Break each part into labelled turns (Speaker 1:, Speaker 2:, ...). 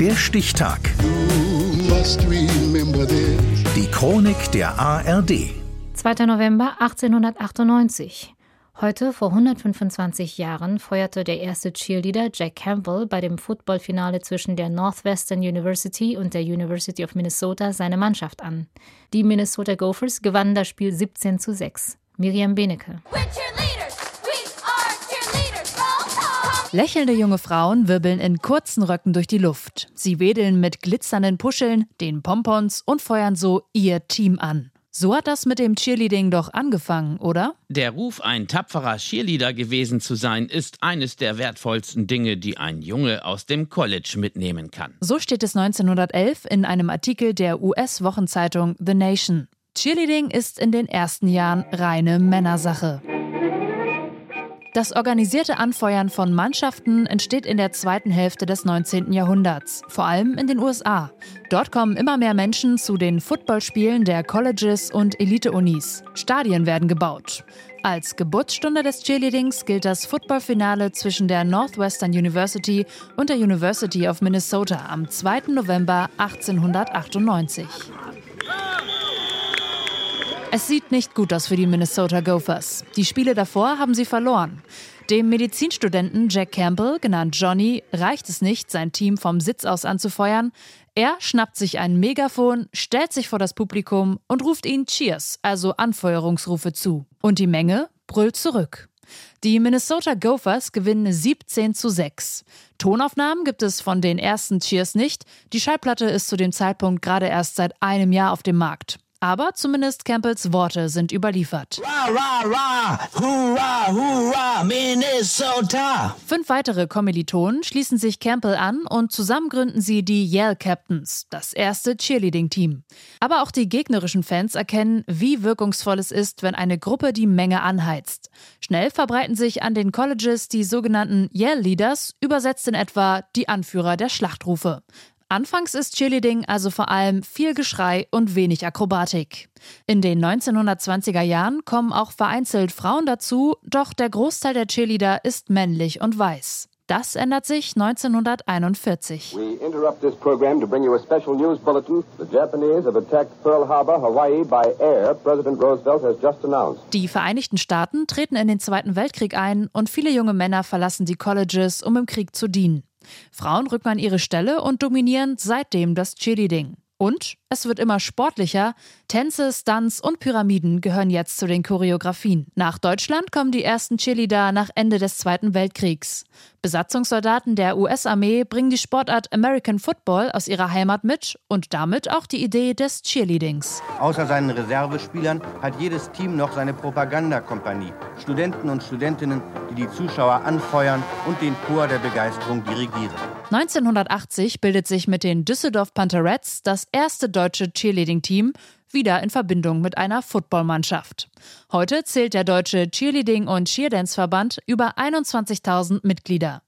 Speaker 1: Der Stichtag. Die Chronik der ARD.
Speaker 2: 2. November 1898. Heute, vor 125 Jahren, feuerte der erste Cheerleader Jack Campbell bei dem Footballfinale zwischen der Northwestern University und der University of Minnesota seine Mannschaft an. Die Minnesota Gophers gewannen das Spiel 17 zu 6. Miriam Benecke.
Speaker 3: Lächelnde junge Frauen wirbeln in kurzen Röcken durch die Luft. Sie wedeln mit glitzernden Puscheln, den Pompons und feuern so ihr Team an. So hat das mit dem Cheerleading doch angefangen, oder?
Speaker 4: Der Ruf, ein tapferer Cheerleader gewesen zu sein, ist eines der wertvollsten Dinge, die ein Junge aus dem College mitnehmen kann.
Speaker 3: So steht es 1911 in einem Artikel der US-Wochenzeitung The Nation. Cheerleading ist in den ersten Jahren reine Männersache. Das organisierte Anfeuern von Mannschaften entsteht in der zweiten Hälfte des 19. Jahrhunderts, vor allem in den USA. Dort kommen immer mehr Menschen zu den Footballspielen der Colleges und Elite-Unis. Stadien werden gebaut. Als Geburtsstunde des Cheerleadings gilt das Footballfinale zwischen der Northwestern University und der University of Minnesota am 2. November 1898. Es sieht nicht gut aus für die Minnesota Gophers. Die Spiele davor haben sie verloren. Dem Medizinstudenten Jack Campbell, genannt Johnny, reicht es nicht, sein Team vom Sitz aus anzufeuern. Er schnappt sich ein Megafon, stellt sich vor das Publikum und ruft ihnen Cheers, also Anfeuerungsrufe zu. Und die Menge brüllt zurück. Die Minnesota Gophers gewinnen 17 zu 6. Tonaufnahmen gibt es von den ersten Cheers nicht. Die Schallplatte ist zu dem Zeitpunkt gerade erst seit einem Jahr auf dem Markt. Aber zumindest Campbells Worte sind überliefert. Ra, ra, ra, hurra, hurra, Minnesota. Fünf weitere Kommilitonen schließen sich Campbell an und zusammen gründen sie die Yale Captains, das erste Cheerleading-Team. Aber auch die gegnerischen Fans erkennen, wie wirkungsvoll es ist, wenn eine Gruppe die Menge anheizt. Schnell verbreiten sich an den Colleges die sogenannten Yale Leaders, übersetzt in etwa die Anführer der Schlachtrufe. Anfangs ist Cheerleading also vor allem viel Geschrei und wenig Akrobatik. In den 1920er Jahren kommen auch vereinzelt Frauen dazu, doch der Großteil der Cheerleader ist männlich und weiß. Das ändert sich 1941. We interrupt this program to bring you a special news bulletin. The Japanese have attacked Pearl Harbor, Hawaii by air. President Roosevelt has just announced. Die Vereinigten Staaten treten in den Zweiten Weltkrieg ein und viele junge Männer verlassen die Colleges, um im Krieg zu dienen. Frauen rücken an ihre Stelle und dominieren seitdem das Cheerleading. Und es wird immer sportlicher. Tänze, Stunts und Pyramiden gehören jetzt zu den Choreografien. Nach Deutschland kommen die ersten Cheerleader nach Ende des Zweiten Weltkriegs. Besatzungssoldaten der US-Armee bringen die Sportart American Football aus ihrer Heimat mit und damit auch die Idee des Cheerleadings.
Speaker 5: Außer seinen Reservespielern hat jedes Team noch seine Propagandakompanie. Studenten und Studentinnen, die die Zuschauer anfeuern und den Chor der Begeisterung dirigieren.
Speaker 3: 1980 bildet sich mit den Düsseldorf Pantherettes das erste deutsche Cheerleading-Team, wieder in Verbindung mit einer Footballmannschaft. Heute zählt der deutsche Cheerleading- und Cheerdance-Verband über 21.000 Mitglieder.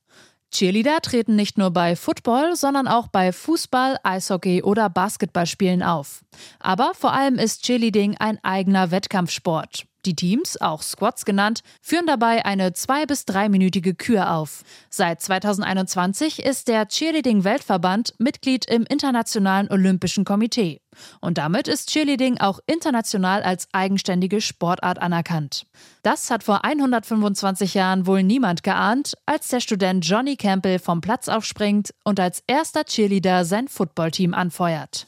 Speaker 3: Cheerleader treten nicht nur bei Football, sondern auch bei Fußball, Eishockey oder Basketballspielen auf. Aber vor allem ist Cheerleading ein eigener Wettkampfsport. Die Teams, auch Squads genannt, führen dabei eine zwei- bis dreiminütige Kür auf. Seit 2021 ist der Cheerleading-Weltverband Mitglied im Internationalen Olympischen Komitee. Und damit ist Cheerleading auch international als eigenständige Sportart anerkannt. Das hat vor 125 Jahren wohl niemand geahnt, als der Student Johnny Campbell vom Platz aufspringt und als erster Cheerleader sein Footballteam anfeuert.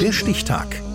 Speaker 1: Der Stichtag.